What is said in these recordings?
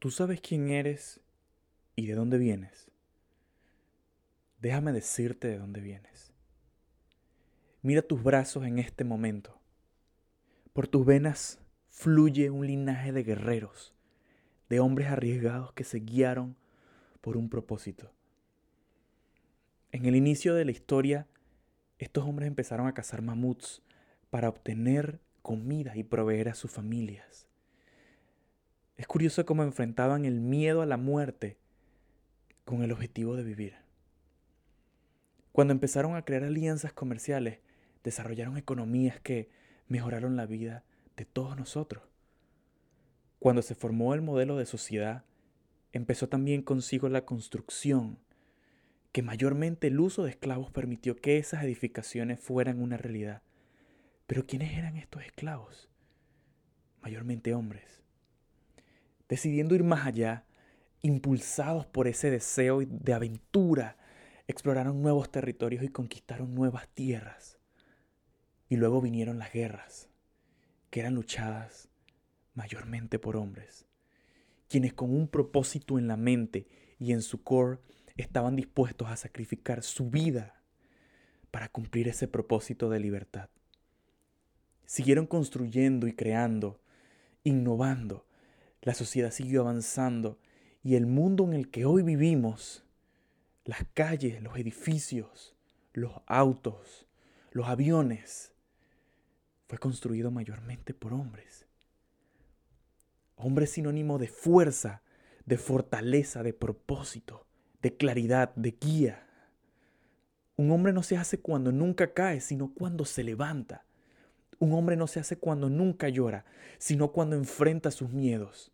¿Tú sabes quién eres y de dónde vienes? Déjame decirte de dónde vienes. Mira tus brazos en este momento. Por tus venas fluye un linaje de guerreros, de hombres arriesgados que se guiaron por un propósito. En el inicio de la historia, estos hombres empezaron a cazar mamuts para obtener comida y proveer a sus familias. Es curioso cómo enfrentaban el miedo a la muerte con el objetivo de vivir. Cuando empezaron a crear alianzas comerciales, desarrollaron economías que mejoraron la vida de todos nosotros. Cuando se formó el modelo de sociedad, empezó también consigo la construcción, que mayormente el uso de esclavos permitió que esas edificaciones fueran una realidad. Pero ¿quiénes eran estos esclavos? Mayormente hombres decidiendo ir más allá, impulsados por ese deseo de aventura, exploraron nuevos territorios y conquistaron nuevas tierras. Y luego vinieron las guerras, que eran luchadas mayormente por hombres, quienes con un propósito en la mente y en su core estaban dispuestos a sacrificar su vida para cumplir ese propósito de libertad. Siguieron construyendo y creando, innovando, la sociedad siguió avanzando y el mundo en el que hoy vivimos, las calles, los edificios, los autos, los aviones, fue construido mayormente por hombres. Hombre sinónimo de fuerza, de fortaleza, de propósito, de claridad, de guía. Un hombre no se hace cuando nunca cae, sino cuando se levanta. Un hombre no se hace cuando nunca llora, sino cuando enfrenta sus miedos.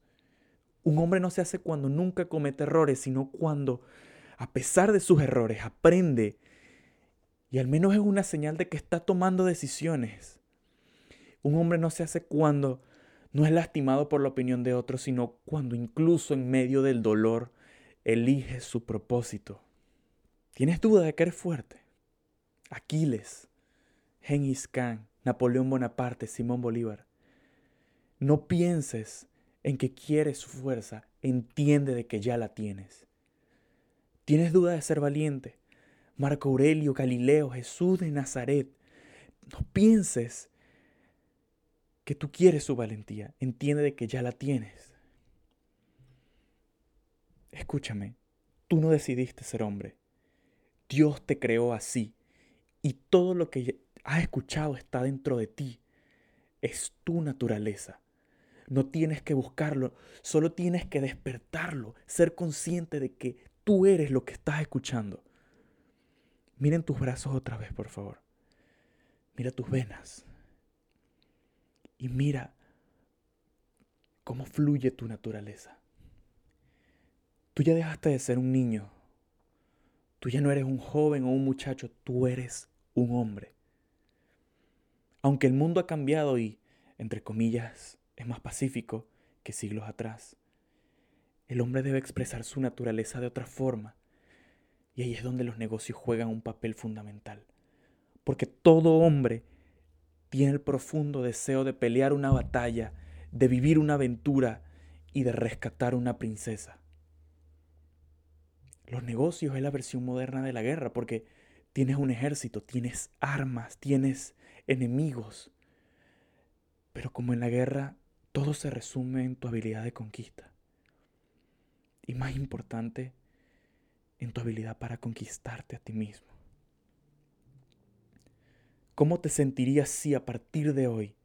Un hombre no se hace cuando nunca comete errores, sino cuando, a pesar de sus errores, aprende y al menos es una señal de que está tomando decisiones. Un hombre no se hace cuando no es lastimado por la opinión de otros, sino cuando incluso en medio del dolor elige su propósito. ¿Tienes duda de que eres fuerte? Aquiles, Genghis Khan, Napoleón Bonaparte, Simón Bolívar. No pienses en que quieres su fuerza, entiende de que ya la tienes. ¿Tienes duda de ser valiente? Marco Aurelio, Galileo, Jesús de Nazaret. No pienses que tú quieres su valentía, entiende de que ya la tienes. Escúchame, tú no decidiste ser hombre. Dios te creó así y todo lo que has escuchado está dentro de ti. Es tu naturaleza. No tienes que buscarlo, solo tienes que despertarlo, ser consciente de que tú eres lo que estás escuchando. Miren tus brazos otra vez, por favor. Mira tus venas. Y mira cómo fluye tu naturaleza. Tú ya dejaste de ser un niño. Tú ya no eres un joven o un muchacho, tú eres un hombre. Aunque el mundo ha cambiado y, entre comillas, es más pacífico que siglos atrás. El hombre debe expresar su naturaleza de otra forma. Y ahí es donde los negocios juegan un papel fundamental. Porque todo hombre tiene el profundo deseo de pelear una batalla, de vivir una aventura y de rescatar una princesa. Los negocios es la versión moderna de la guerra porque tienes un ejército, tienes armas, tienes enemigos. Pero como en la guerra todo se resume en tu habilidad de conquista. Y más importante, en tu habilidad para conquistarte a ti mismo. ¿Cómo te sentirías si a partir de hoy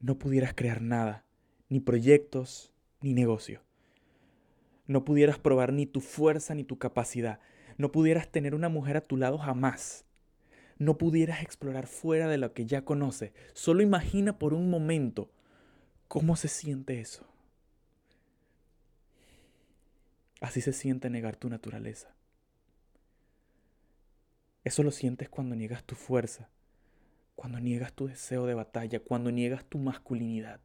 no pudieras crear nada, ni proyectos, ni negocio? No pudieras probar ni tu fuerza ni tu capacidad. No pudieras tener una mujer a tu lado jamás. No pudieras explorar fuera de lo que ya conoces. Solo imagina por un momento ¿Cómo se siente eso? Así se siente negar tu naturaleza. Eso lo sientes cuando niegas tu fuerza, cuando niegas tu deseo de batalla, cuando niegas tu masculinidad.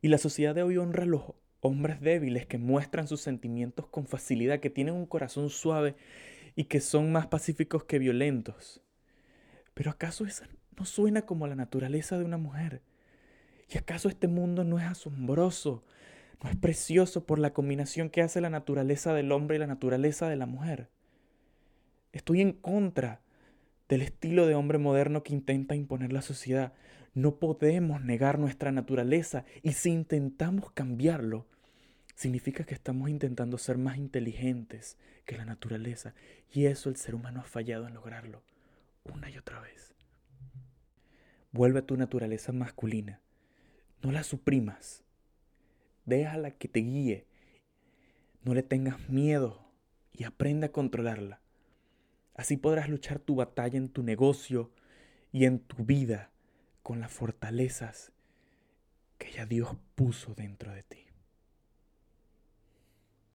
Y la sociedad de hoy honra a los hombres débiles que muestran sus sentimientos con facilidad, que tienen un corazón suave y que son más pacíficos que violentos. Pero ¿acaso eso no suena como la naturaleza de una mujer? ¿Y acaso este mundo no es asombroso? ¿No es precioso por la combinación que hace la naturaleza del hombre y la naturaleza de la mujer? Estoy en contra del estilo de hombre moderno que intenta imponer la sociedad. No podemos negar nuestra naturaleza y si intentamos cambiarlo, significa que estamos intentando ser más inteligentes que la naturaleza y eso el ser humano ha fallado en lograrlo una y otra vez. Vuelve a tu naturaleza masculina, no la suprimas, déjala que te guíe, no le tengas miedo y aprende a controlarla. Así podrás luchar tu batalla en tu negocio y en tu vida con las fortalezas que ya Dios puso dentro de ti.